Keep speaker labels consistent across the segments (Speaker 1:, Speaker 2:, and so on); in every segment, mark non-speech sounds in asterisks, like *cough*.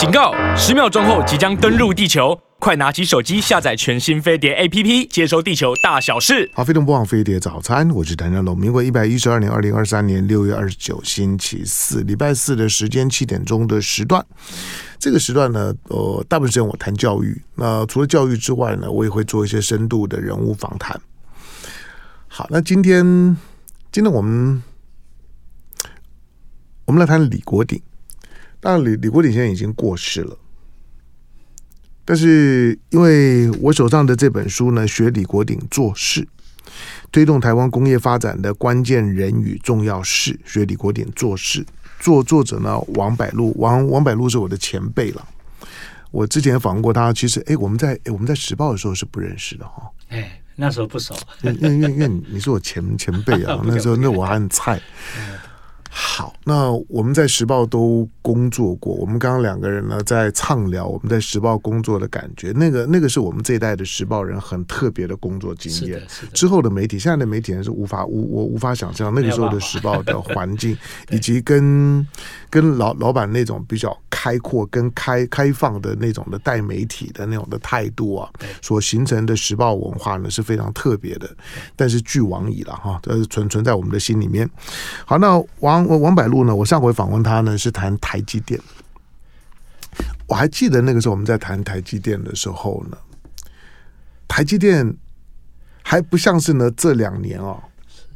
Speaker 1: 警告！十秒钟后即将登陆地球，快拿起手机下载全新飞碟 APP，接收地球大小事。
Speaker 2: 好，飞碟播放飞碟早餐，我是谭家龙。民国一百一十二年二零二三年六月二十九星期四，礼拜四的时间七点钟的时段。这个时段呢，呃，大部分时间我谈教育。那除了教育之外呢，我也会做一些深度的人物访谈。好，那今天，今天我们。我们来谈李国鼎，当然李李国鼎现在已经过世了，但是因为我手上的这本书呢，学李国鼎做事，推动台湾工业发展的关键人与重要事，学李国鼎做事，作作者呢王柏禄，王王柏禄是我的前辈了，我之前访问过他，其实哎我们在哎我们在时报的时候是不认识的哈，
Speaker 3: 哎那时候不熟，
Speaker 2: 因为因为因为你是我前前辈啊，*laughs* 那时候那我还很菜。*laughs* 好，那我们在时报都工作过。我们刚刚两个人呢，在畅聊我们在时报工作的感觉。那个，那个是我们这一代的时报人很特别的工作经验。之后的媒体，现在的媒体人是无法无我无法想象那个时候的时报的环境，*laughs* 以及跟跟老老板那种比较开阔、跟开开放的那种的带媒体的那种的态度啊，所形成的时报文化呢是非常特别的。但是俱往矣了哈，呃，存存在我们的心里面。好，那王。王王柏禄呢？我上回访问他呢，是谈台积电。我还记得那个时候我们在谈台积电的时候呢，台积电还不像是呢这两年哦，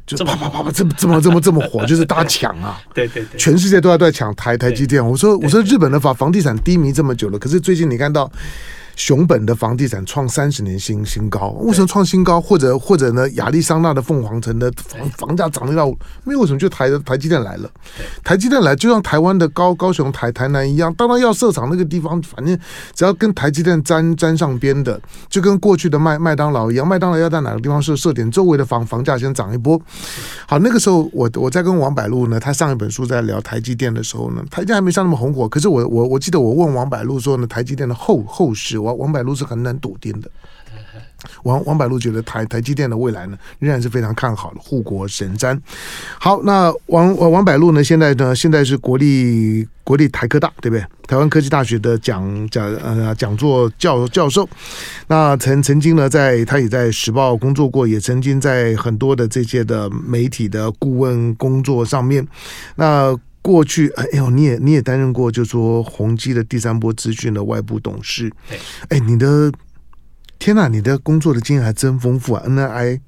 Speaker 2: 就啪啪啪啪这么这么这么这么火，就是大家抢啊，*laughs*
Speaker 3: 对对对，
Speaker 2: 全世界都在都在抢台台积电。我说我说日本的房房地产低迷这么久了，可是最近你看到。熊本的房地产创三十年新新高，为什么创新高？或者或者呢？亚利桑那的凤凰城的房房价涨得到没有？为什么就台台积电来了？台积电来就像台湾的高高雄台台南一样，当然要设厂那个地方，反正只要跟台积电沾沾上边的，就跟过去的麦麦当劳一样，麦当劳要在哪个地方设设点，周围的房房价先涨一波。好，那个时候我我在跟王柏禄呢，他上一本书在聊台积电的时候呢，台积电还没上那么红火，可是我我我记得我问王柏禄说呢，台积电的后后市。王王柏禄是很难笃定的。王王柏禄觉得台台积电的未来呢，仍然是非常看好的护国神山。好，那王王王柏禄呢，现在呢，现在是国立国立台科大，对不对？台湾科技大学的讲讲呃讲座教教授。那曾曾经呢，在他也在时报工作过，也曾经在很多的这些的媒体的顾问工作上面。那过去，哎呦，你也你也担任过，就说宏基的第三波资讯的外部董事。哎，你的天哪，你的工作的经验还真丰富啊！NII，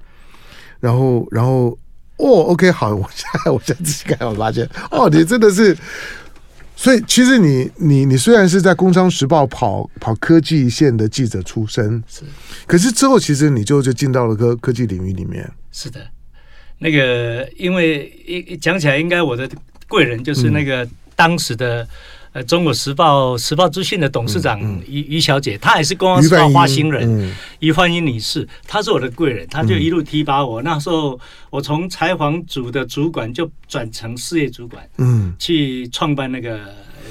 Speaker 2: 然后然后哦，OK，好，我现在我现在自己看，我发现哦，你真的是，所以其实你你你虽然是在《工商时报》跑跑科技线的记者出身，是，可是之后其实你就就进到了科科技领域里面。
Speaker 3: 是的，那个因为一讲起来，应该我的。贵人就是那个当时的呃《中国时报》时报资讯的董事长于于小姐，她也是《工商时报》花心人，于欢英女士，她是我的贵人，她就一路提拔我。那时候我从采访组的主管就转成事业主管，嗯，去创办那个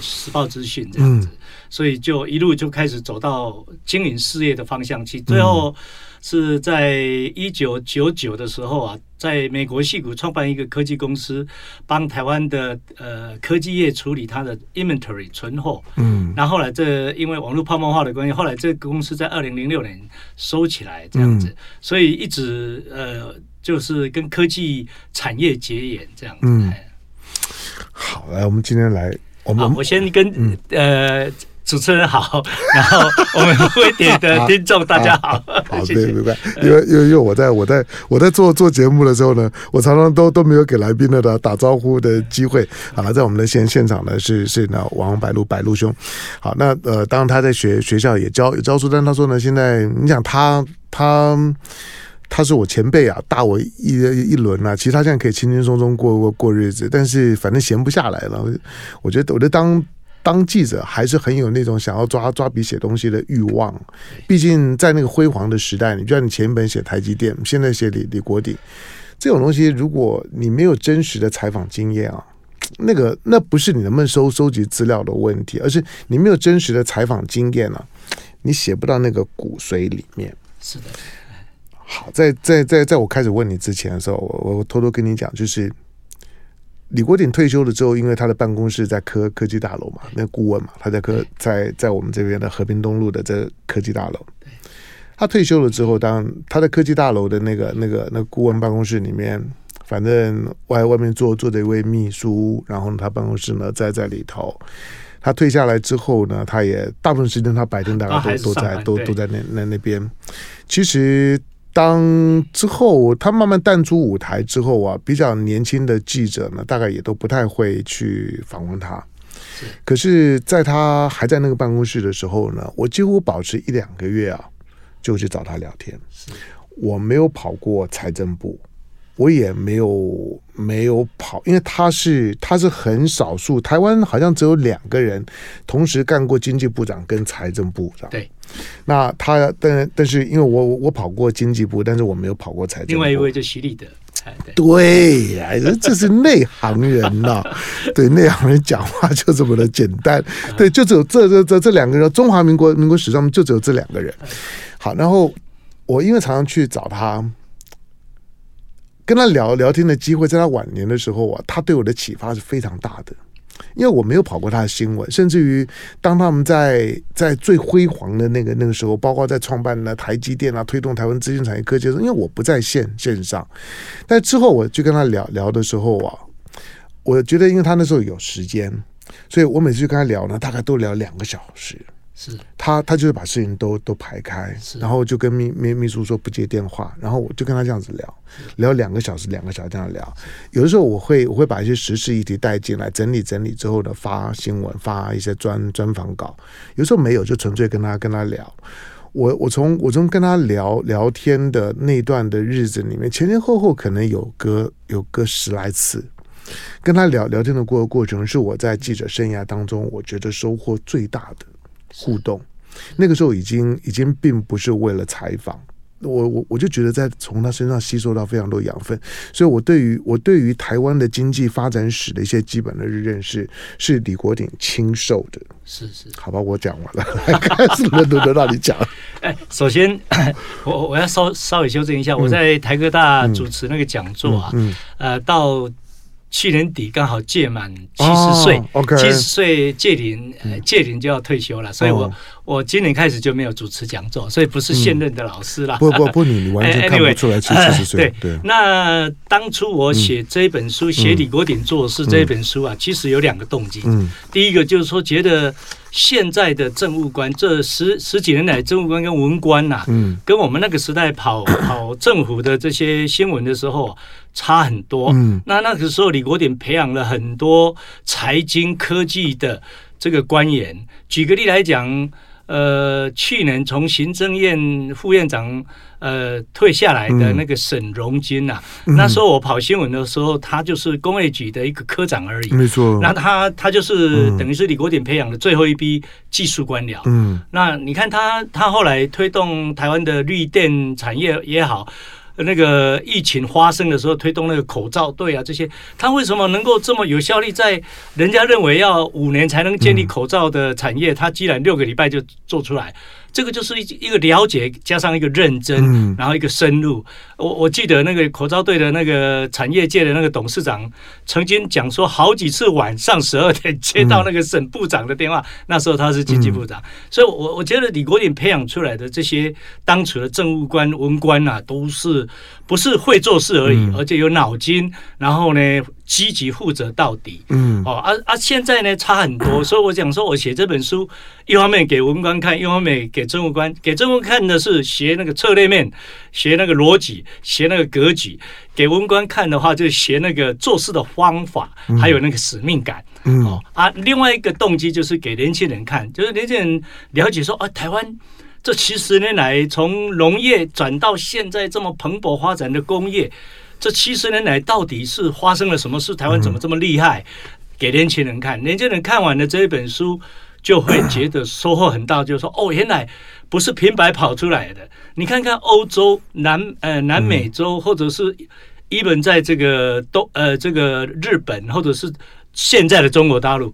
Speaker 3: 时报资讯这样子，所以就一路就开始走到经营事业的方向去，最后。是在一九九九的时候啊，在美国戏谷创办一个科技公司，帮台湾的呃科技业处理它的 inventory 存货。嗯，然后，后来这因为网络泡沫化的关系，后来这个公司在二零零六年收起来这样子，嗯、所以一直呃就是跟科技产业结缘这样子。嗯，
Speaker 2: 好，来，我们今天来，我们
Speaker 3: 我先跟、嗯、呃。主持人好，*laughs* 然后我们会点的 *laughs* 听众大家好，
Speaker 2: 好，对，*laughs* 明白。因为因为因为我在我在我在做做节目的时候呢，我常常都都没有给来宾的打打招呼的机会。好了，在我们的现现场呢是是呢王白露白露兄。好，那呃，当然他在学学校也教也教书，但他说呢，现在你想他他他是我前辈啊，大我一一轮啊，其实他现在可以轻轻松松过过过日子，但是反正闲不下来了。我觉得我觉得当。当记者还是很有那种想要抓抓笔写东西的欲望，毕竟在那个辉煌的时代，你就像你前一本写台积电，现在写李李国鼎这种东西，如果你没有真实的采访经验啊，那个那不是你能不能收收集资料的问题，而是你没有真实的采访经验啊，你写不到那个骨髓里面。
Speaker 3: 是的。
Speaker 2: 好，在在在在我开始问你之前的时候，我我偷偷跟你讲，就是李国鼎退休了之后，因为他的办公室在科科技大楼嘛，那顾问嘛，他在科在在我们这边的和平东路的这个科技大楼。他退休了之后，当他在科技大楼的那个那个那个顾问办公室里面，反正外外面坐坐着一位秘书，然后，他办公室呢在在里头。他退下来之后呢，他也大部分时间他白天大概都都在都都在那那那边。其实。当之后他慢慢淡出舞台之后啊，比较年轻的记者呢，大概也都不太会去访问他。可是，在他还在那个办公室的时候呢，我几乎保持一两个月啊，就去找他聊天。我没有跑过财政部。我也没有没有跑，因为他是他是很少数，台湾好像只有两个人同时干过经济部长跟财政部长。
Speaker 3: 对，
Speaker 2: 那他但但是因为我我跑过经济部，但是我没有跑过财政部。
Speaker 3: 另外一位就徐立德，
Speaker 2: 对呀，这是内行人呐、*laughs* 啊，对内行人讲话就这么的简单。对，就只有这这这这两个人，中华民国民国史上就只有这两个人。好，然后我因为常常去找他。跟他聊聊天的机会，在他晚年的时候啊，他对我的启发是非常大的。因为我没有跑过他的新闻，甚至于当他们在在最辉煌的那个那个时候，包括在创办了台积电啊，推动台湾资讯产业科技的时候，因为我不在线线上，但之后我就跟他聊聊的时候啊，我觉得因为他那时候有时间，所以我每次就跟他聊呢，大概都聊两个小时。
Speaker 3: 是
Speaker 2: 他，他就是把事情都都排开，然后就跟秘秘秘书说不接电话，然后我就跟他这样子聊，聊两个小时，两个小时这样聊。有的时候我会我会把一些时事议题带进来，整理整理之后呢，发新闻，发一些专专访稿。有时候没有，就纯粹跟他跟他聊。我我从我从跟他聊聊天的那段的日子里面，前前后后可能有个有个十来次，跟他聊聊天的过过程，是我在记者生涯当中我觉得收获最大的。互动，那个时候已经已经并不是为了采访，我我我就觉得在从他身上吸收到非常多养分，所以我对于我对于台湾的经济发展史的一些基本的认识是李国鼎亲授的，
Speaker 3: 是是，
Speaker 2: 好吧，我讲完了，*laughs* 开始轮轮轮到你讲。
Speaker 3: 哎，首先 *coughs* 我我要稍稍微修正一下，我在台科大主持那个讲座啊，
Speaker 2: 嗯，
Speaker 3: 呃，到。去年底刚好届满七十岁，七十岁届龄，届龄就要退休了，所以我我今年开始就没有主持讲座，所以不是现任的老师了。
Speaker 2: 不不不，你你完全 *laughs* 看不出来七十岁。对，
Speaker 3: 那当初我写这本书，写李国鼎做事这本书啊，其实有两个动机。嗯，第一个就是说，觉得现在的政务官，这十十几年来政务官跟文官呐，嗯，跟我们那个时代跑跑政府的这些新闻的时候。差很多，嗯，那那个时候李国鼎培养了很多财经科技的这个官员。举个例来讲，呃，去年从行政院副院长呃退下来的那个沈荣金呐，那时候我跑新闻的时候，他就是工业局的一个科长而已，没错。那他他就是等于是李国鼎培养的最后一批技术官僚，嗯。那你看他他后来推动台湾的绿电产业也好。那个疫情发生的时候，推动那个口罩队啊，这些他为什么能够这么有效率？在人家认为要五年才能建立口罩的产业，他居然六个礼拜就做出来。这个就是一一个了解加上一个认真，然后一个深入。我我记得那个口罩队的那个产业界的那个董事长曾经讲说，好几次晚上十二点接到那个省部长的电话，那时候他是经济部长。所以，我我觉得李国鼎培养出来的这些当初的政务官、文官啊，都是不是会做事而已，而且有脑筋，然后呢积极负责到底。嗯，哦，啊啊，现在呢差很多，所以我讲说我写这本书，一方面给文官看，一方面给政务官，给政务看的是学那个策略面，学那个逻辑，学那个格局；给文官看的话，就学那个做事的方法，还有那个使命感。嗯，哦啊，另外一个动机就是给年轻人看，就是年轻人了解说，啊，台湾这七十年来从农业转到现在这么蓬勃发展的工业，这七十年来到底是发生了什么事？台湾怎么这么厉害？给年轻人看，年轻人看完了这一本书。就会觉得收获很大，就是说哦，原来不是平白跑出来的。你看看欧洲、南呃南美洲，或者是日本在这个东呃这个日本，或者是现在的中国大陆，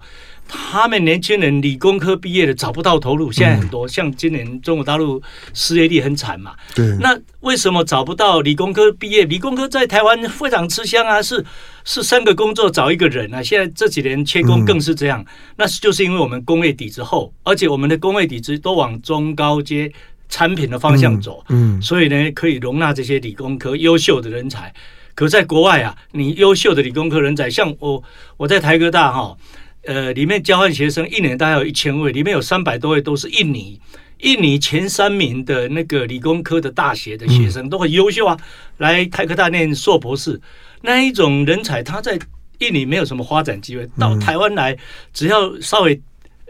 Speaker 3: 他们年轻人理工科毕业的找不到投入，现在很多、嗯、像今年中国大陆失业率很惨嘛。
Speaker 2: 对。
Speaker 3: 那为什么找不到理工科毕业？理工科在台湾非常吃香啊，是是三个工作找一个人啊。现在这几年缺工更是这样，嗯、那就是因为我们工业底子厚，而且我们的工业底子都往中高阶产品的方向走，嗯，嗯所以呢可以容纳这些理工科优秀的人才。可在国外啊，你优秀的理工科人才，像我我在台科大哈。呃，里面交换学生一年大概有一千位，里面有三百多位都是印尼，印尼前三名的那个理工科的大学的学生都很优秀啊，来台科大念硕博士，那一种人才他在印尼没有什么发展机会，到台湾来只要稍微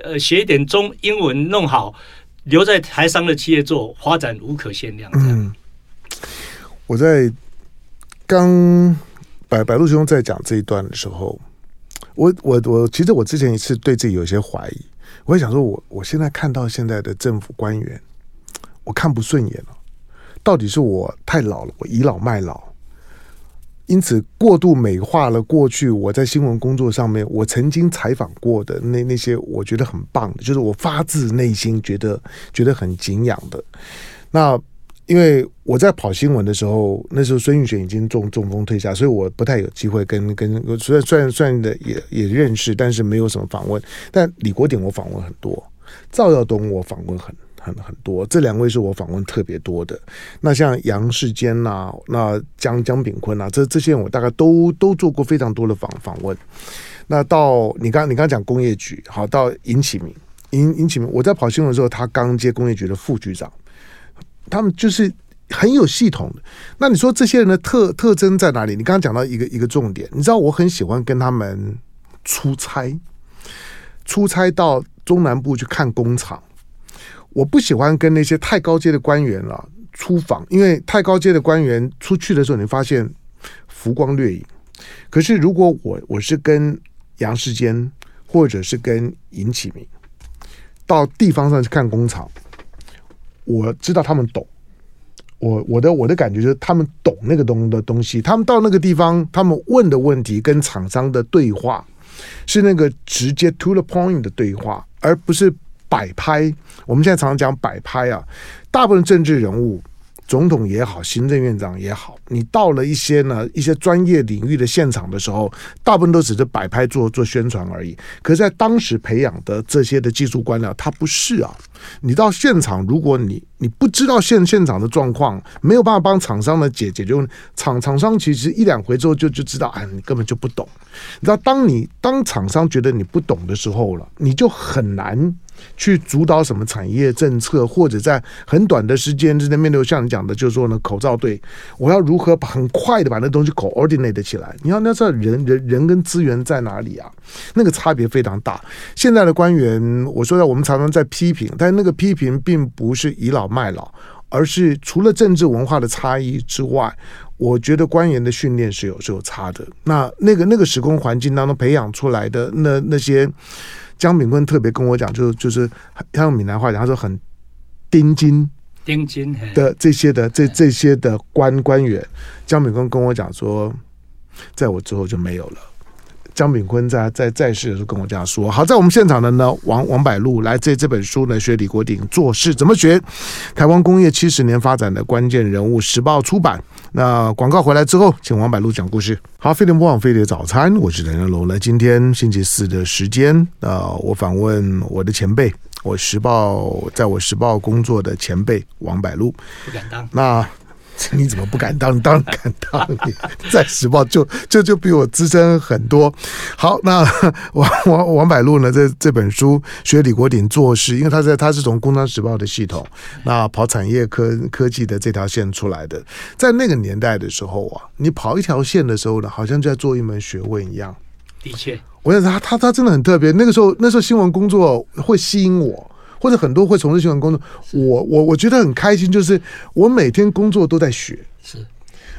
Speaker 3: 呃学一点中英文弄好，留在台商的企业做，发展无可限量。嗯，
Speaker 2: 我在刚白白鹿兄在讲这一段的时候。我我我，其实我之前也是对自己有些怀疑，我也想说我，我我现在看到现在的政府官员，我看不顺眼了，到底是我太老了，我倚老卖老，因此过度美化了过去我在新闻工作上面我曾经采访过的那那些我觉得很棒的，就是我发自内心觉得觉得很敬仰的那。因为我在跑新闻的时候，那时候孙运璇已经中中风退下，所以我不太有机会跟跟虽然虽然虽然的也也认识，但是没有什么访问。但李国鼎我访问很多，赵耀东我访问很很很多，这两位是我访问特别多的。那像杨世坚呐、那江江炳坤呐，这这些人我大概都都做过非常多的访访问。那到你刚你刚讲工业局，好，到尹启明，尹尹启明，我在跑新闻的时候，他刚接工业局的副局长。他们就是很有系统的。那你说这些人的特特征在哪里？你刚刚讲到一个一个重点，你知道我很喜欢跟他们出差，出差到中南部去看工厂。我不喜欢跟那些太高阶的官员了出访，因为太高阶的官员出去的时候，你发现浮光掠影。可是如果我我是跟杨世坚或者是跟尹启明到地方上去看工厂。我知道他们懂，我我的我的感觉就是他们懂那个东的东西。他们到那个地方，他们问的问题跟厂商的对话是那个直接 to the point 的对话，而不是摆拍。我们现在常常讲摆拍啊，大部分政治人物。总统也好，行政院长也好，你到了一些呢一些专业领域的现场的时候，大部分都只是摆拍做做宣传而已。可是，在当时培养的这些的技术官僚，他不是啊。你到现场，如果你你不知道现现场的状况，没有办法帮厂商的解解决问题，厂厂商其实一两回之后就就知道，哎，你根本就不懂。你知道，当你当厂商觉得你不懂的时候了，你就很难。去主导什么产业政策，或者在很短的时间之内面对像你讲的，就是说呢，口罩队，我要如何把很快的把那东西 coordinate 起来？你要你要知道人人人跟资源在哪里啊？那个差别非常大。现在的官员，我说的我们常常在批评，但那个批评并不是倚老卖老，而是除了政治文化的差异之外，我觉得官员的训练是有是有差的。那那个那个时空环境当中培养出来的那那些。江炳坤特别跟我讲，就是就是他用闽南话讲，他说很丁金
Speaker 3: 丁金
Speaker 2: 的这些的这这些的官官员，江炳坤跟我讲说，在我之后就没有了。江炳坤在在在世的时候跟我这样说。好，在我们现场的呢，王王柏路来这这本书呢，学李国鼎做事怎么学？台湾工业七十年发展的关键人物，时报出版。那广告回来之后，请王柏路讲故事。好，飞碟播放飞碟早餐，我是梁家龙。来，今天星期四的时间，呃，我访问我的前辈，我时报在我时报工作的前辈王柏路。
Speaker 3: 不敢当。
Speaker 2: 那。*laughs* 你怎么不敢当？你当然敢当！你在时报就就就比我资深很多。好，那 *laughs* 王王王柏路呢？这这本书学李国鼎做事，因为他在他是从工商时报的系统，那跑产业科科技的这条线出来的。在那个年代的时候啊，你跑一条线的时候呢，好像就在做一门学问一样。
Speaker 3: 的确，
Speaker 2: 我想他他他真的很特别。那个时候，那时候新闻工作会吸引我。或者很多会从事新闻工作，我我我觉得很开心，就是我每天工作都在学，
Speaker 3: 是，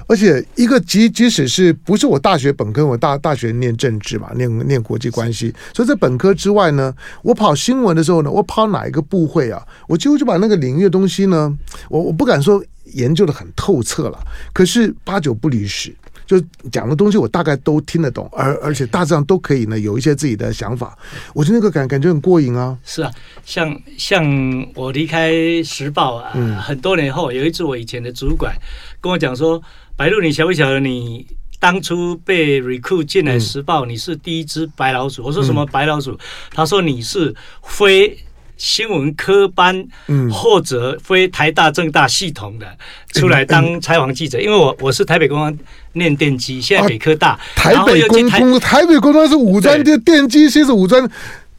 Speaker 2: 而且一个即即使是不是我大学本科，我大大学念政治嘛，念念国际关系，所以在本科之外呢，我跑新闻的时候呢，我跑哪一个部会啊，我几乎就把那个领域的东西呢，我我不敢说研究的很透彻了，可是八九不离十。就讲的东西我大概都听得懂，而而且大致上都可以呢有一些自己的想法。我觉得那个感感觉很过瘾啊。
Speaker 3: 是啊，像像我离开时报啊，嗯、很多年后，有一次我以前的主管跟我讲说：“白鹭，你晓不晓得你当初被 recruit 进来时报，嗯、你是第一只白老鼠？”我说：“什么白老鼠？”嗯、他说：“你是非。”新闻科班，嗯，或者非台大政大系统的出来当采访记者，因为我我是台北工专念电机，现在北科大，
Speaker 2: 台北工工台北工专是五专的电机系是五专，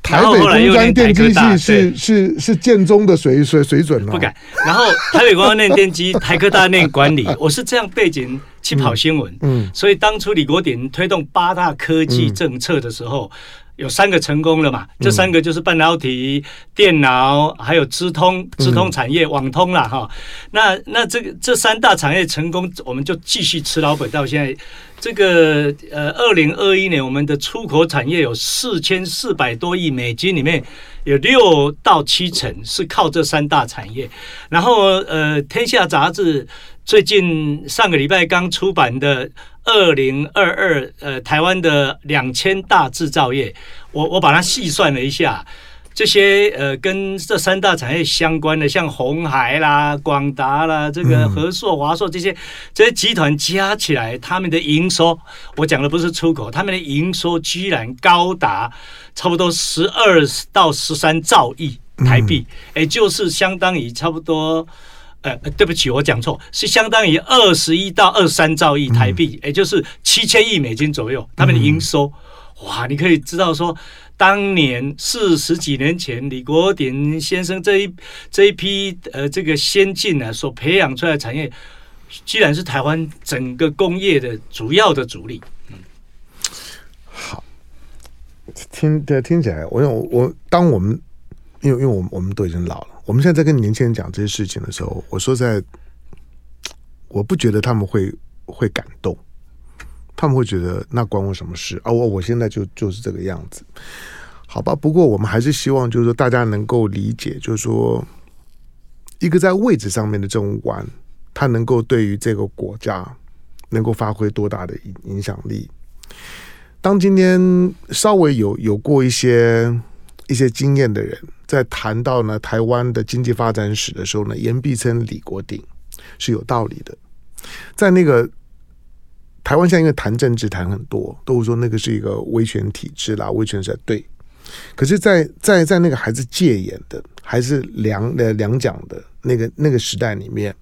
Speaker 2: 台北工专电机系是是是建中的水水水准
Speaker 3: 不敢。然后台北工专念电机，*laughs* 台科大念管理，我是这样背景去跑新闻，嗯，所以当初李国鼎推动八大科技政策的时候。有三个成功了嘛？这三个就是半导体、嗯、电脑，还有资通、资通产业、嗯、网通了哈。那那这个这三大产业成功，我们就继续吃老本到现在。这个呃，二零二一年我们的出口产业有四千四百多亿美金，里面有六到七成是靠这三大产业。然后呃，《天下》杂志最近上个礼拜刚出版的。二零二二，呃，台湾的两千大制造业，我我把它细算了一下，这些呃跟这三大产业相关的，像红海啦、广达啦、这个和硕、华硕这些这些集团加起来，他们的营收，我讲的不是出口，他们的营收居然高达差不多十二到十三兆亿台币，也就是相当于差不多。呃，对不起，我讲错，是相当于二十一到二十三兆亿台币，嗯、也就是七千亿美金左右。他们的营收，嗯、哇，你可以知道说，当年四十几年前，李国鼎先生这一这一批呃这个先进呢、啊、所培养出来的产业，居然是台湾整个工业的主要的主力。嗯，
Speaker 2: 好，听对听起来，我我我，当我们因为因为我们我们都已经老了。我们现在在跟年轻人讲这些事情的时候，我说在，我不觉得他们会会感动，他们会觉得那关我什么事啊？我我现在就就是这个样子，好吧？不过我们还是希望，就是说大家能够理解，就是说一个在位置上面的政务官，他能够对于这个国家能够发挥多大的影影响力。当今天稍微有有过一些一些经验的人。在谈到呢台湾的经济发展史的时候呢，言必称李国鼎是有道理的。在那个台湾现在因为谈政治谈很多，都会说那个是一个威权体制啦，威权是对。可是在，在在在那个还是戒严的，还是两呃两蒋的那个那个时代里面。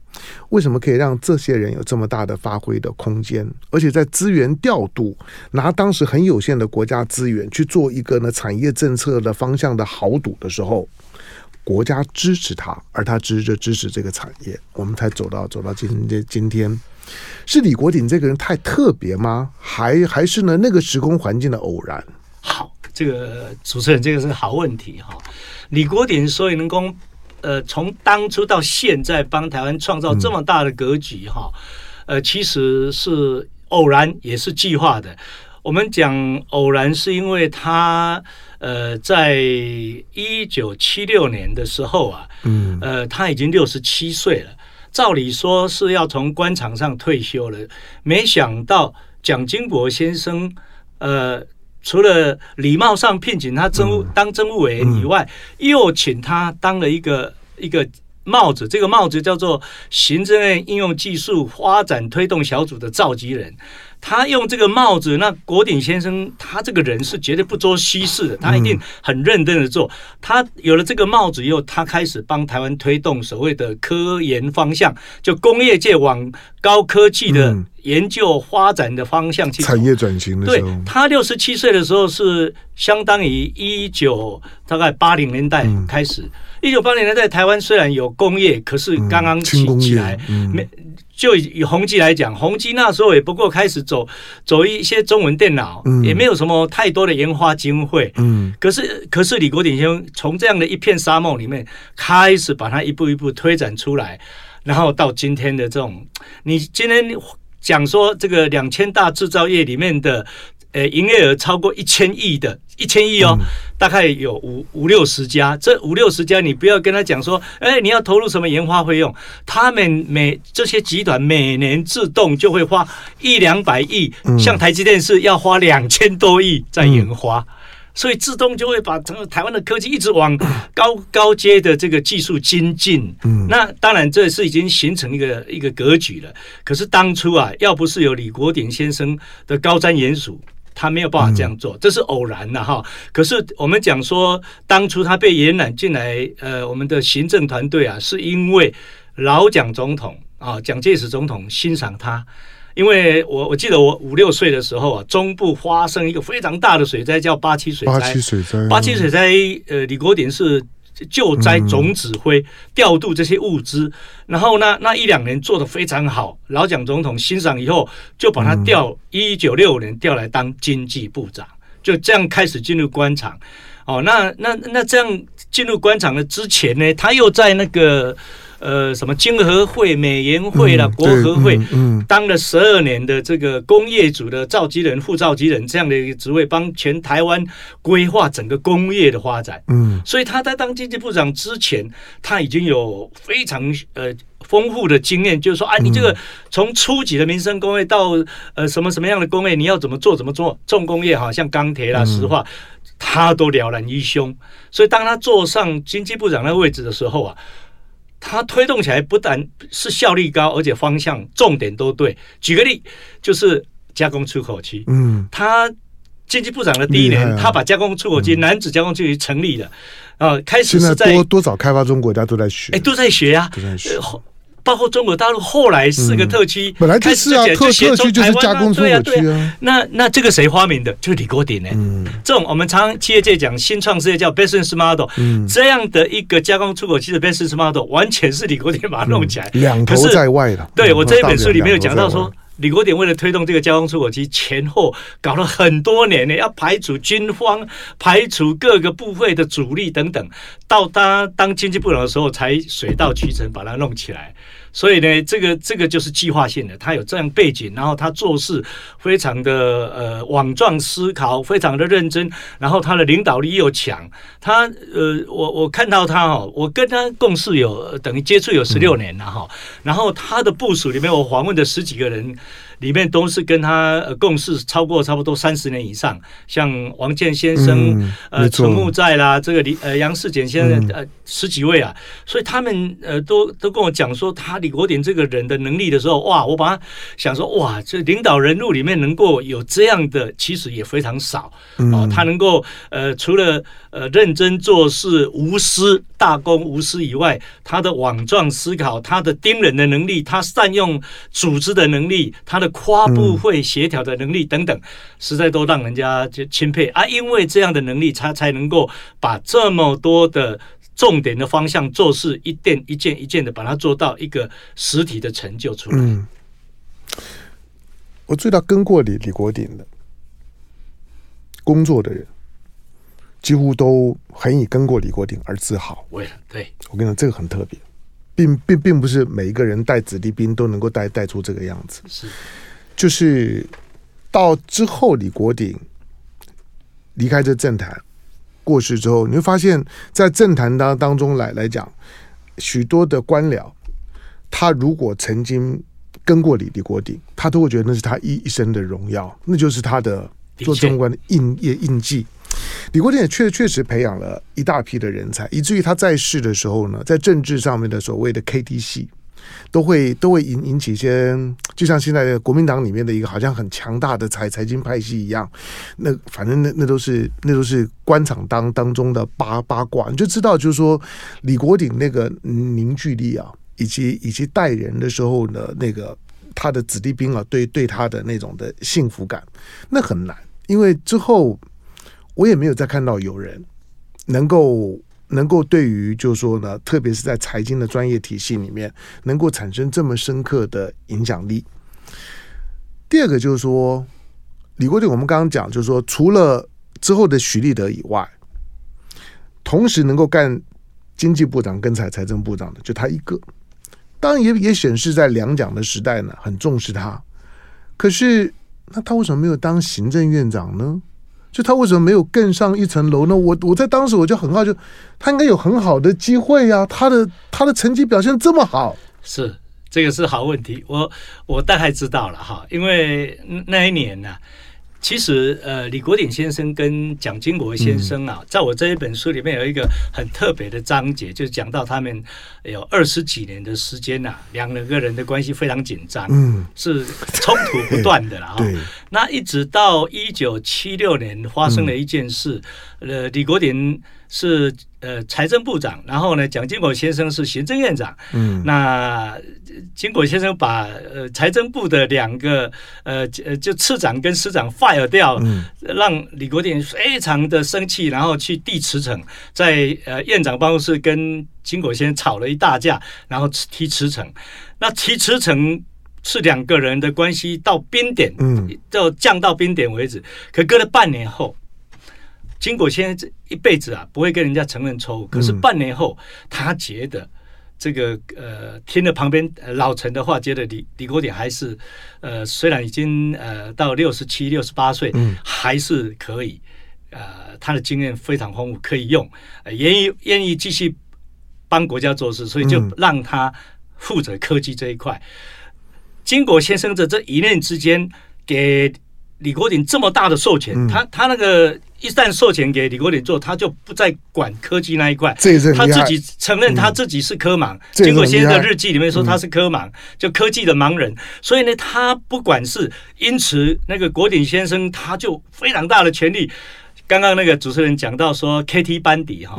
Speaker 2: 为什么可以让这些人有这么大的发挥的空间？而且在资源调度，拿当时很有限的国家资源去做一个呢产业政策的方向的豪赌的时候，国家支持他，而他支持支持这个产业，我们才走到走到今天。今天是李国鼎这个人太特别吗？还还是呢那个时空环境的偶然？
Speaker 3: 好，这个主持人这个是个好问题哈。李国鼎所以能够。呃，从当初到现在，帮台湾创造这么大的格局哈，呃，其实是偶然，也是计划的。我们讲偶然，是因为他呃，在一九七六年的时候啊，嗯，呃，他已经六十七岁了，照理说是要从官场上退休了，没想到蒋经国先生，呃。除了礼貌上聘请他政务当政务委员以外，又请他当了一个一个帽子，这个帽子叫做行政院应用技术发展推动小组的召集人。他用这个帽子，那国鼎先生他这个人是绝对不做虚事的，他一定很认真的做。他有了这个帽子以后，他开始帮台湾推动所谓的科研方向，就工业界往高科技的研究发展的方向去。产业转型的时候，对，他六十七岁的时候是相当于一九大概八零年代开始。一九八零年代台湾虽然有工业，可是刚刚起起来没。就以宏基来讲，宏基那时候也不过开始走走一些中文电脑，嗯、也没有什么太多的研发经费。嗯，可是可是李国鼎先生从这样的一片沙漠里面开始把它一步一步推展出来，然后到今天的这种，你今天讲说这个两千大制造业里面的呃营业额超过一千亿的，一千亿哦，嗯、大概有五五六十家。这五六十家，你不要跟他讲说，哎，你要投入什么研发费用？他们每这些集团每年自动就会花一两百亿，嗯、像台积电是要花两千多亿在研发。嗯所以自动就会把整个台湾的科技一直往高高阶的这个技术精进。嗯，那当然这是已经形成一个一个格局了。可是当初啊，要不是有李国鼎先生的高瞻远瞩，他没有办法这样做，这是偶然的哈。可是我们讲说，当初他被延揽进来，呃，我们的行政团队啊，是因为老蒋总统啊，蒋介石总统欣赏他。因为我我记得我五六岁的时候啊，中部发生一个非常大的水灾，叫八七水灾。八七水灾，八七水灾，呃，李国鼎是救灾总指挥，调度这些物资。然后呢，那一两年做得非常好，老蒋总统欣赏以后，就把他调一九六五年调来当经济部长，就这样开始进入官场。哦，那那那这样进入官场的之前呢，他又在那个。呃，什么经合会、美研会啦，国合会，嗯嗯、当了十二年的这个工业组的召集人、副召集人这样的一个职位，帮全台湾规划整个工业的发展。嗯，所以他在当经济部长之前，他已经有非常呃丰富的经验，就是说啊，你这个从初级的民生工业到呃什么什么样的工业，你要怎么做怎么做，重工业哈，像钢铁啦、石化，他都了然于胸。所以当他坐上经济部长的位置的时候啊。他推动起来不但是效率高，而且方向重点都对。举个例，就是加工出口区。嗯，他经济部长的第一年，啊、他把加工出口区、楠梓、嗯、加工区成立了。啊，开始是在
Speaker 2: 多多少开发中国家都在学，
Speaker 3: 哎，都在学呀、啊，
Speaker 2: 都在学。
Speaker 3: 包括中国大陆后来四个特区，
Speaker 2: 本来就是啊，特特区就是加工出口区啊。
Speaker 3: 那那这个谁发明的？就是李国鼎呢。这种我们常企业界讲新创事业叫 business model，这样的一个加工出口区的 business model，完全是李国鼎把它弄起来，
Speaker 2: 两头在外的。
Speaker 3: 对，我这一本书里面有讲到说。李国鼎为了推动这个交通出口区，前后搞了很多年呢，要排除军方、排除各个部会的阻力等等，到他当经济部长的时候，才水到渠成把它弄起来。所以呢，这个这个就是计划性的，他有这样背景，然后他做事非常的呃网状思考，非常的认真，然后他的领导力又强。他呃，我我看到他哦，我跟他共事有等于接触有十六年了哈。然后他的部署里面，我访问的十几个人。里面都是跟他共事超过差不多三十年以上，像王健先生、嗯、呃，陈木在啦，这个李呃杨世俭先生呃十几位啊，所以他们呃都都跟我讲说他李国鼎这个人的能力的时候，哇，我把他想说哇，这领导人物里面能够有这样的，其实也非常少。哦，他能够呃除了呃认真做事、无私大公无私以外，他的网状思考、他的盯人的能力、他善用组织的能力、他的。跨部会协调的能力等等，实在都让人家就钦佩啊！因为这样的能力，他才能够把这么多的重点的方向做事，一件一件一件的把它做到一个实体的成就出来。嗯，
Speaker 2: 我最大跟过李李国鼎的工作的人，几乎都很以跟过李国鼎而自豪。
Speaker 3: 为了对，
Speaker 2: 我跟你讲，这个很特别。并并并不是每一个人带子弟兵都能够带带出这个样子，是，就是到之后李国鼎离开这政坛过世之后，你会发现在政坛当当中来来讲，许多的官僚，他如果曾经跟过李李国鼎，他都会觉得那是他一一生的荣耀，那就是他的做政务官的印印印记。李国鼎也确确实培养了一大批的人才，以至于他在世的时候呢，在政治上面的所谓的 KT 系，都会都会引引起一些，就像现在的国民党里面的一个好像很强大的财财经派系一样，那反正那那都是那都是官场当当中的八八卦，你就知道就是说李国鼎那个凝聚力啊，以及以及带人的时候呢，那个他的子弟兵啊，对对他的那种的幸福感，那很难，因为之后。我也没有再看到有人能够能够对于就是说呢，特别是在财经的专业体系里面，能够产生这么深刻的影响力。第二个就是说，李国鼎，我们刚刚讲就是说，除了之后的许立德以外，同时能够干经济部长跟财财政部长的就他一个。当然也也显示在两蒋的时代呢，很重视他。可是那他为什么没有当行政院长呢？就他为什么没有更上一层楼呢？我我在当时我就很好，就他应该有很好的机会呀、他的他的成绩表现这么好，
Speaker 3: 是这个是好问题。我我大概知道了哈，因为那一年呢、其实，呃，李国鼎先生跟蒋经国先生啊，在我这一本书里面有一个很特别的章节，就是讲到他们有二十几年的时间呐，两个人的关系非常紧张，嗯，是冲突不断的了 *laughs* 哈。那一直到一九七六年发生了一件事，呃，李国鼎是呃财政部长，然后呢，蒋经国先生是行政院长，嗯，那。经国先生把呃财政部的两个呃呃就次长跟司长 fire 掉，嗯、让李国鼎非常的生气，然后去递辞呈，在呃院长办公室跟经国先生吵了一大架，然后提辞呈。那提辞呈是两个人的关系到冰点，嗯，就降到冰点为止。可隔了半年后，经国先生这一辈子啊不会跟人家承认错误，可是半年后他觉得。这个呃，听了旁边老陈的话，觉得李李国鼎还是呃，虽然已经呃到六十七、六十八岁，嗯，还是可以，呃，他的经验非常丰富，可以用，呃、愿意愿意继续帮国家做事，所以就让他负责科技这一块。经国先生的这一念之间，给李国鼎这么大的授权，他他那个。一旦授权给李国鼎做，他就不再管科技那一块。他自己承认他自己是科盲。经国先生的日记里面说他是科盲，就科技的盲人。所以呢，他不管是因此，那个国鼎先生他就非常大的权力。刚刚那个主持人讲到说，KT 班底哈，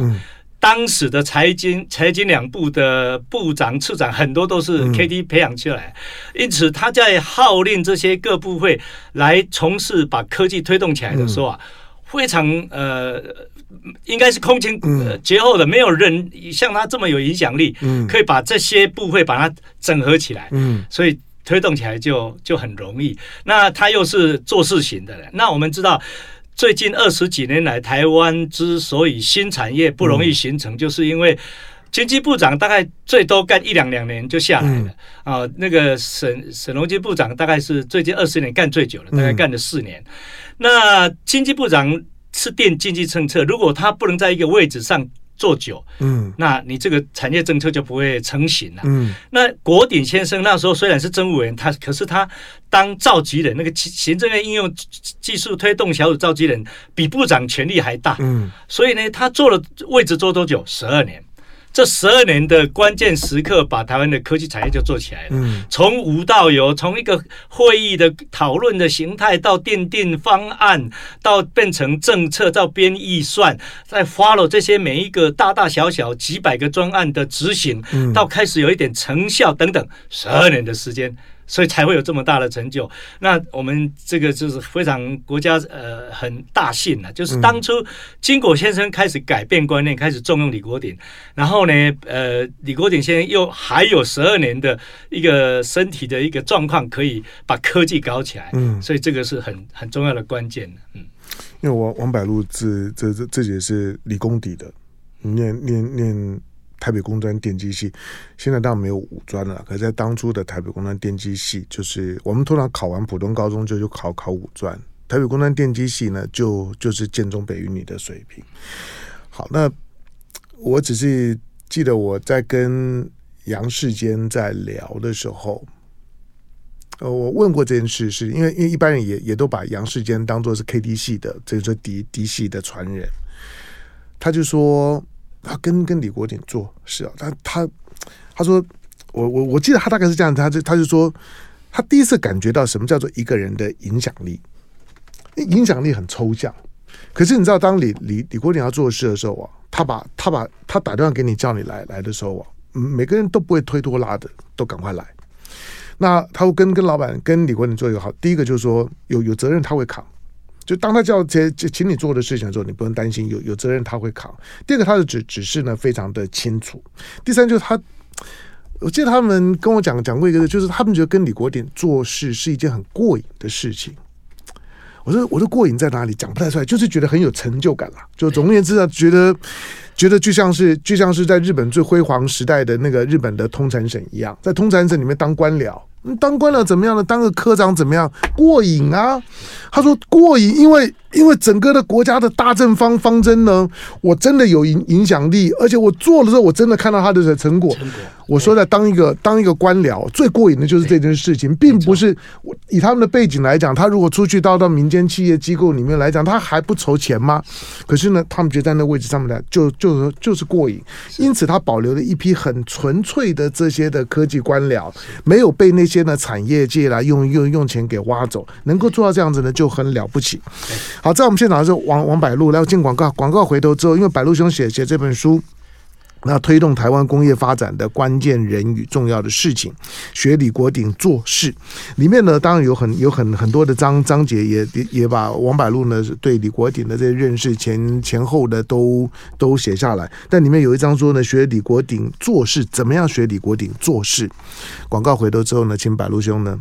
Speaker 3: 当时的财经财经两部的部长次长很多都是 KT 培养出来，因此他在号令这些各部会来从事把科技推动起来的时候啊。非常呃，应该是空前绝后的，没有人像他这么有影响力，可以把这些部会把它整合起来，所以推动起来就就很容易。那他又是做事情的人，那我们知道，最近二十几年来，台湾之所以新产业不容易形成，就是因为经济部长大概最多干一两两年就下来了啊。那个沈沈荣基部长大概是最近二十年干最久了，大概干了四年。那经济部长是定经济政策，如果他不能在一个位置上做久，嗯，那你这个产业政策就不会成型了，嗯。那国鼎先生那时候虽然是政务委员，他可是他当召集人，那个行政院应用技术推动小组召集人，比部长权力还大，嗯。所以呢，他坐了位置坐多久？十二年。这十二年的关键时刻，把台湾的科技产业就做起来了。从无到有，从一个会议的讨论的形态，到奠定方案，到变成政策，到编预算，再 follow 这些每一个大大小小几百个专案的执行，到开始有一点成效等等，十二年的时间。所以才会有这么大的成就。那我们这个就是非常国家呃很大幸了，就是当初金果先生开始改变观念，开始重用李国鼎，然后呢，呃，李国鼎先生又还有十二年的一个身体的一个状况，可以把科技搞起来。嗯，所以这个是很很重要的关键。嗯，
Speaker 2: 因为王王柏路这这这这也是理工底的，念念念。台北工专电机系，现在当然没有五专了。可是在当初的台北工专电机系，就是我们通常考完普通高中就就考考五专。台北工专电机系呢，就就是建中北一女的水平。好，那我只是记得我在跟杨世坚在聊的时候，呃，我问过这件事，是因为因为一般人也也都把杨世坚当做是 K D 系的，这个说嫡嫡系的传人，他就说。他跟跟李国鼎做是啊，他他他说我我我记得他大概是这样，他就他就说他第一次感觉到什么叫做一个人的影响力，影响力很抽象，可是你知道当李李李国鼎要做事的时候啊，他把他把他打电话给你叫你来来的时候啊，每个人都不会推拖拉的，都赶快来。那他会跟跟老板跟李国鼎做一个好，第一个就是说有有责任他会扛。就当他叫这这请你做的事情的时候，你不用担心有有责任他会扛。第二个，他的指指示呢非常的清楚。第三，就是他，我记得他们跟我讲讲过一个，就是他们觉得跟李国鼎做事是一件很过瘾的事情。我说我说过瘾在哪里？讲不太出来，就是觉得很有成就感啦。就总而言之啊，觉得觉得就像是就像是在日本最辉煌时代的那个日本的通产省一样，在通产省里面当官僚。当官了怎么样呢？当个科长怎么样？过瘾啊！他说过瘾，因为因为整个的国家的大政方方针呢，我真的有影影响力，而且我做了之后，我真的看到他的成果。成果我说在当一个当一个官僚最过瘾的就是这件事情，并不是我以他们的背景来讲，他如果出去到到民间企业机构里面来讲，他还不愁钱吗？可是呢，他们觉得在那位置上面来就就就是过瘾，因此他保留了一批很纯粹的这些的科技官僚，没有被那些呢产业界来用用用钱给挖走，能够做到这样子呢就很了不起。好，在我们现场的是王王柏路，来进广告，广告回头之后，因为柏路兄写写这本书。那推动台湾工业发展的关键人与重要的事情，学李国鼎做事，里面呢当然有很有很很多的章章节也，也也把王柏禄呢对李国鼎的这些认识前前后的都都写下来。但里面有一章说呢，学李国鼎做事，怎么样学李国鼎做事？广告回头之后呢，请柏禄兄呢。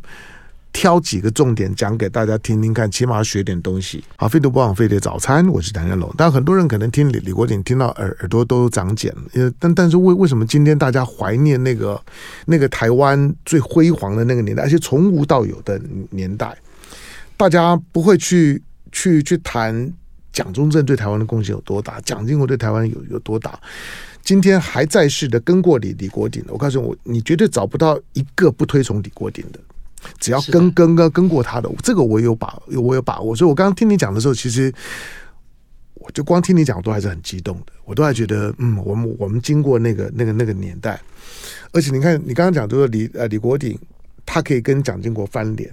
Speaker 2: 挑几个重点讲给大家听听看，起码要学点东西。好，飞碟不枉飞的早餐，我是谭家龙。但很多人可能听李李国鼎听到耳耳朵都长茧了，因为但但是为为什么今天大家怀念那个那个台湾最辉煌的那个年代，而且从无到有的年代，大家不会去去去谈蒋中正对台湾的贡献有多大，蒋经国对台湾有有多大？今天还在世的跟过李李国鼎的，我告诉你，你绝对找不到一个不推崇李国鼎的。只要跟跟跟跟过他的，这个我有把我有把握，所以我刚刚听你讲的时候，其实我就光听你讲，我都还是很激动的，我都还觉得，嗯，我们我们经过那个那个那个年代，而且你看，你刚刚讲就说李呃李国鼎，他可以跟蒋经国翻脸，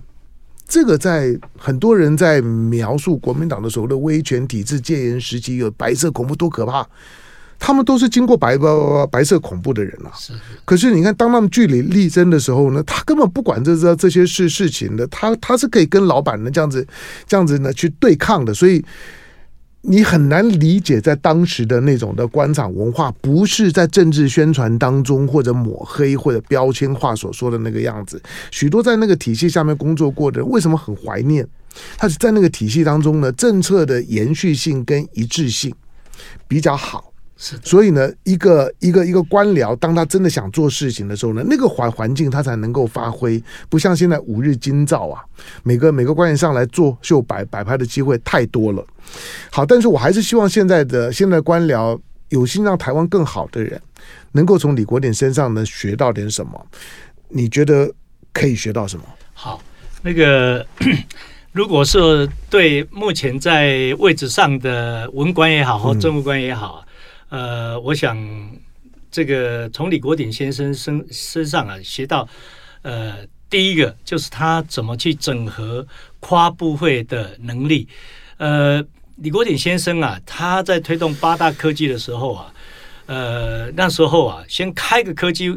Speaker 2: 这个在很多人在描述国民党的时候的威权体制、戒严时期有白色恐怖多可怕。他们都是经过白白白色恐怖的人啊，可是你看，当他们据理力争的时候呢，他根本不管这这这些事事情的，他他是可以跟老板呢这样子这样子呢去对抗的，所以你很难理解在当时的那种的官场文化，不是在政治宣传当中或者抹黑或者标签化所说的那个样子。许多在那个体系下面工作过的人，为什么很怀念？他是在那个体系当中呢，政策的延续性跟一致性比较好。所以呢，一个一个一个官僚，当他真的想做事情的时候呢，那个环环境他才能够发挥，不像现在五日金照啊，每个每个官员上来作秀摆摆拍的机会太多了。好，但是我还是希望现在的现在官僚有心让台湾更好的人，能够从李国鼎身上呢学到点什么？你觉得可以学到什么？
Speaker 3: 好，那个 *clears throat* 如果是对目前在位置上的文官也好，或政务官也好。嗯呃，我想这个从李国鼎先生身身上啊学到，呃，第一个就是他怎么去整合跨部会的能力。呃，李国鼎先生啊，他在推动八大科技的时候啊，呃，那时候啊，先开个科技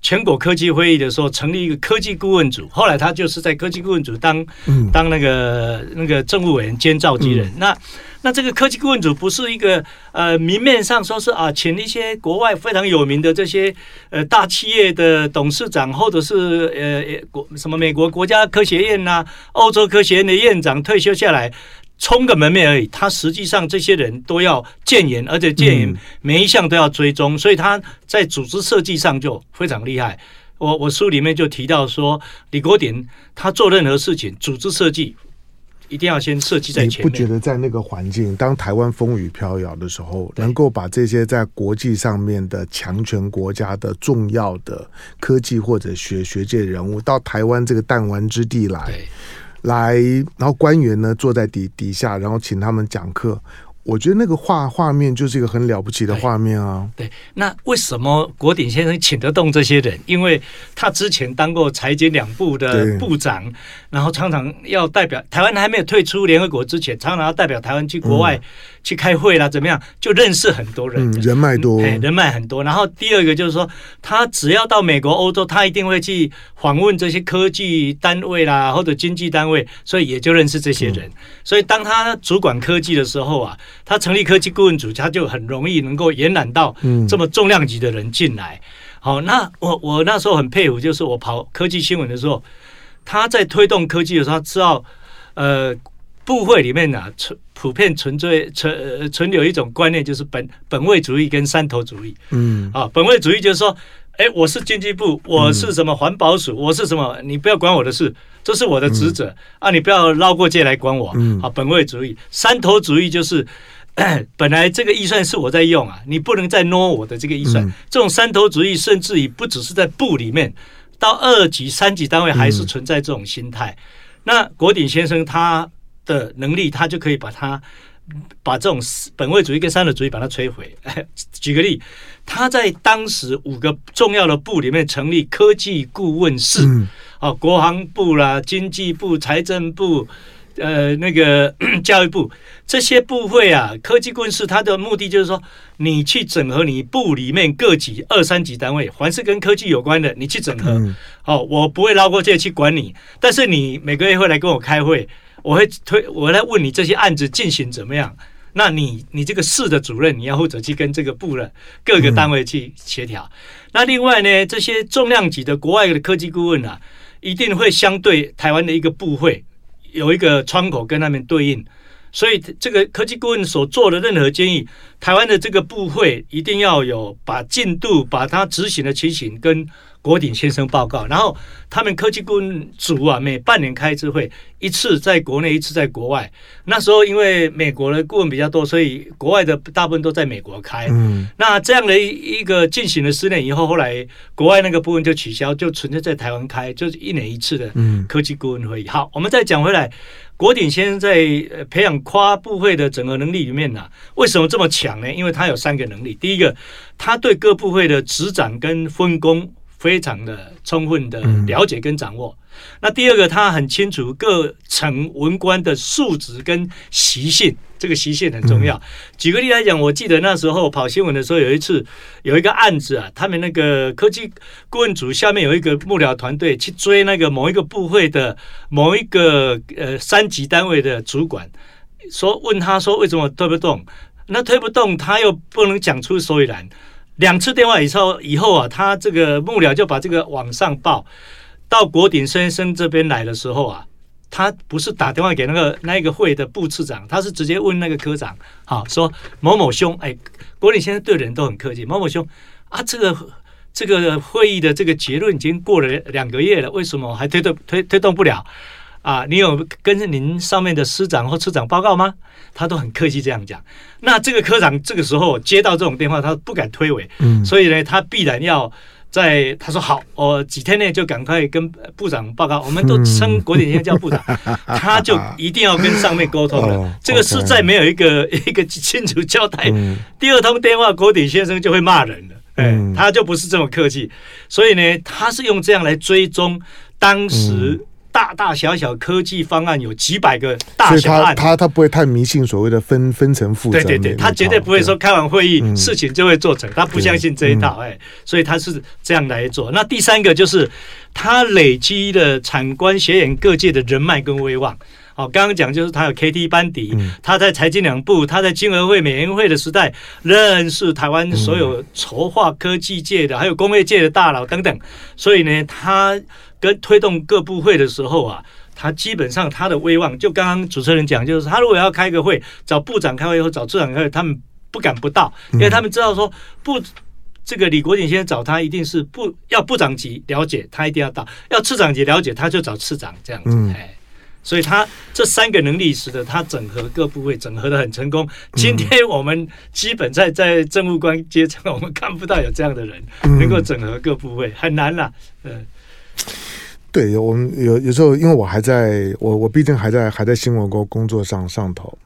Speaker 3: 全国科技会议的时候，成立一个科技顾问组。后来他就是在科技顾问组当、嗯、当那个那个政务委员兼召集人。嗯、那那这个科技顾问组不是一个呃，明面上说是啊，请一些国外非常有名的这些呃大企业的董事长，或者是呃国什么美国国家科学院呐、啊、欧洲科学院的院长退休下来充个门面而已。他实际上这些人都要建言，而且建言每一项都要追踪，嗯、所以他在组织设计上就非常厉害。我我书里面就提到说，李国鼎他做任何事情，组织设计。一定要先设计在前面。你不觉
Speaker 2: 得在那个环境，当台湾风雨飘摇的时候，能够把这些在国际上面的强权国家的重要的科技或者学学界人物到台湾这个弹丸之地来，来，然后官员呢坐在底底下，然后请他们讲课。我觉得那个画画面就是一个很了不起的画面啊对！
Speaker 3: 对，那为什么国鼎先生请得动这些人？因为他之前当过财经两部的部长，然后常常要代表台湾还没有退出联合国之前，常常要代表台湾去国外去开会啦，怎么样？就认识很多人，
Speaker 2: 嗯、人脉多，
Speaker 3: 人脉很多。然后第二个就是说，他只要到美国、欧洲，他一定会去访问这些科技单位啦，或者经济单位，所以也就认识这些人。嗯、所以当他主管科技的时候啊。他成立科技顾问组，他就很容易能够延揽到这么重量级的人进来。好，那我我那时候很佩服，就是我跑科技新闻的时候，他在推动科技的时候，他知道呃部会里面啊存普遍存在存存有一种观念，就是本本位主义跟山头主义。嗯，啊，本位主义就是说。哎，我是经济部，我是什么环保署，我是什么，你不要管我的事，这是我的职责啊，你不要绕过界来管我。啊，本位主义、山头主义就是。*coughs* 本来这个预算是我在用啊，你不能再挪我的这个预算。这种山头主义，甚至于不只是在部里面，到二级、三级单位还是存在这种心态。那国鼎先生他的能力，他就可以把他把这种本位主义跟山头主义把它摧毁。*coughs* 举个例，他在当时五个重要的部里面成立科技顾问室，啊，国防部啦、经济部、财政部。呃，那个 *coughs* 教育部这些部会啊，科技顾问室，它的目的就是说，你去整合你部里面各级二三级单位，凡是跟科技有关的，你去整合。嗯、哦，我不会捞过这去管你，但是你每个月会来跟我开会，我会推，我来问你这些案子进行怎么样。那你你这个市的主任，你要负责去跟这个部的各个单位去协调。嗯、那另外呢，这些重量级的国外的科技顾问啊，一定会相对台湾的一个部会。有一个窗口跟他们对应，所以这个科技顾问所做的任何建议，台湾的这个部会一定要有把进度、把它执行的情形跟。国鼎先生报告，然后他们科技顾问组啊，每半年开一次会，一次在国内，一次在国外。那时候因为美国的顾问比较多，所以国外的大部分都在美国开。嗯，那这样的一一个进行了十年以后，后来国外那个部分就取消，就纯粹在台湾开，就是一年一次的科技顾问会议。好，我们再讲回来，国鼎先生在培养跨部会的整合能力里面呢、啊，为什么这么强呢？因为他有三个能力，第一个，他对各部会的执掌跟分工。非常的充分的了解跟掌握。那第二个，他很清楚各层文官的素质跟习性，这个习性很重要。举个例来讲，我记得那时候跑新闻的时候，有一次有一个案子啊，他们那个科技顾问组下面有一个幕僚团队去追那个某一个部会的某一个呃三级单位的主管，说问他说为什么推不动？那推不动，他又不能讲出所以然。两次电话以后，以后啊，他这个幕僚就把这个往上报，到国鼎先生这边来的时候啊，他不是打电话给那个那个会的部次长，他是直接问那个科长，好说某某兄，哎，国鼎先生对人都很客气，某某兄啊，这个这个会议的这个结论已经过了两个月了，为什么还推动推推动不了？啊，你有跟您上面的师长或处长报告吗？他都很客气这样讲。那这个科长这个时候接到这种电话，他不敢推诿，嗯，所以呢，他必然要在他说好，我几天内就赶快跟部长报告。我们都称国鼎先生叫部长，*laughs* 他就一定要跟上面沟通了。这个是再没有一个一个清楚交代，第二通电话，国鼎先生就会骂人了。哎，他就不是这么客气，所以呢，他是用这样来追踪当时。大大小小科技方案有几百个大小案，
Speaker 2: 他他他不会太迷信所谓的分分层负责，
Speaker 3: 对对对，他绝对不会说开完会议事情就会做成，他不相信这一套，哎，所以他是这样来做。那第三个就是他累积的产官学研各界的人脉跟威望。好，刚刚讲就是他有 KT 班底，他在财经两部，他在金额会、美研会的时代认识台湾所有筹划科技界的，还有工业界的大佬等等，所以呢，他。跟推动各部会的时候啊，他基本上他的威望，就刚刚主持人讲，就是他如果要开个会，找部长开会或找处长开会，他们不敢不到，因为他们知道说部这个李国鼎先生找他，一定是部要部长级了解，他一定要到；要次长级了解，他就找次长这样子。哎，所以他这三个能力使得他整合各部会整合的很成功。今天我们基本在在政务官阶层，我们看不到有这样的人能够整合各部会，很难了。嗯。
Speaker 2: 对，我们有有时候，因为我还在我我毕竟还在还在新闻工工作上上头，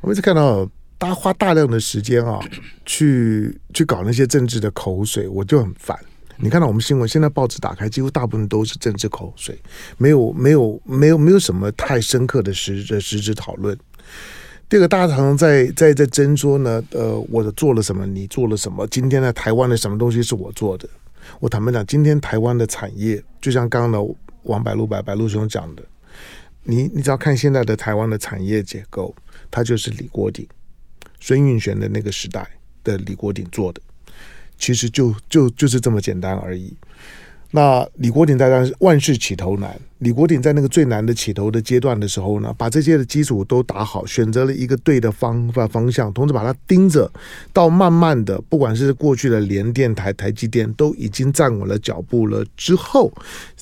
Speaker 2: 我们一直看到大家花大量的时间啊，去去搞那些政治的口水，我就很烦。你看到我们新闻，现在报纸打开，几乎大部分都是政治口水，没有没有没有没有什么太深刻的实的实质讨论。第二个，大家常常在在在争说呢，呃，我做了什么，你做了什么？今天的台湾的什么东西是我做的？我坦白讲，今天台湾的产业，就像刚刚的王白露白白露兄讲的，你你只要看现在的台湾的产业结构，它就是李国鼎、孙运璇的那个时代的李国鼎做的，其实就就就是这么简单而已。那李国鼎在当万事起头难，李国鼎在那个最难的起头的阶段的时候呢，把这些的基础都打好，选择了一个对的方法方向，同时把它盯着，到慢慢的，不管是过去的联电、台台积电都已经站稳了脚步了之后，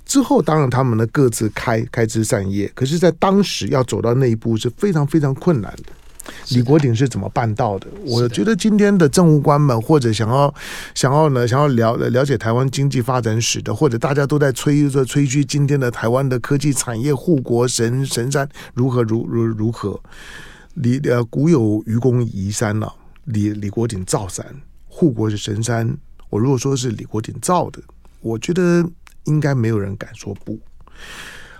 Speaker 2: 之后当然他们呢各自开开枝散叶，可是，在当时要走到那一步是非常非常困难的。李国鼎是怎么办到的？我觉得今天的政务官们，或者想要想要呢，想要了了解台湾经济发展史的，或者大家都在吹着吹嘘今天的台湾的科技产业护国神神山如何如如如何。李呃，古有愚公移山了，李李国鼎造山护国是神山。我如果说是李国鼎造的，我觉得应该没有人敢说不。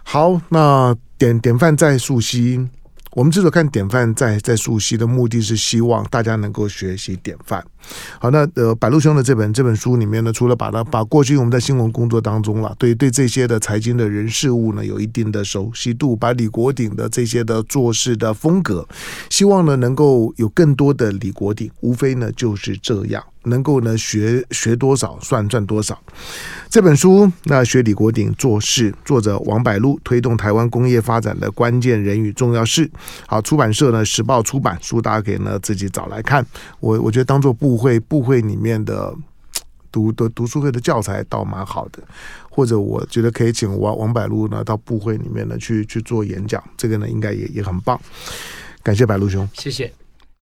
Speaker 2: 好，那典典范在溯溪。我们之所看典范在在溯溪的目的是希望大家能够学习典范。好，那呃，白鹿兄的这本这本书里面呢，除了把它把过去我们在新闻工作当中了，对对这些的财经的人事物呢有一定的熟悉度，把李国鼎的这些的做事的风格，希望呢能够有更多的李国鼎，无非呢就是这样。能够呢学学多少算赚多少。这本书那学李国鼎做事，作者王百禄推动台湾工业发展的关键人与重要事。好，出版社呢时报出版书，大家可以呢自己找来看。我我觉得当做部会部会里面的读的读书会的教材倒蛮好的，或者我觉得可以请王王百禄呢到部会里面呢去去做演讲，这个呢应该也也很棒。感谢百陆兄，
Speaker 3: 谢谢。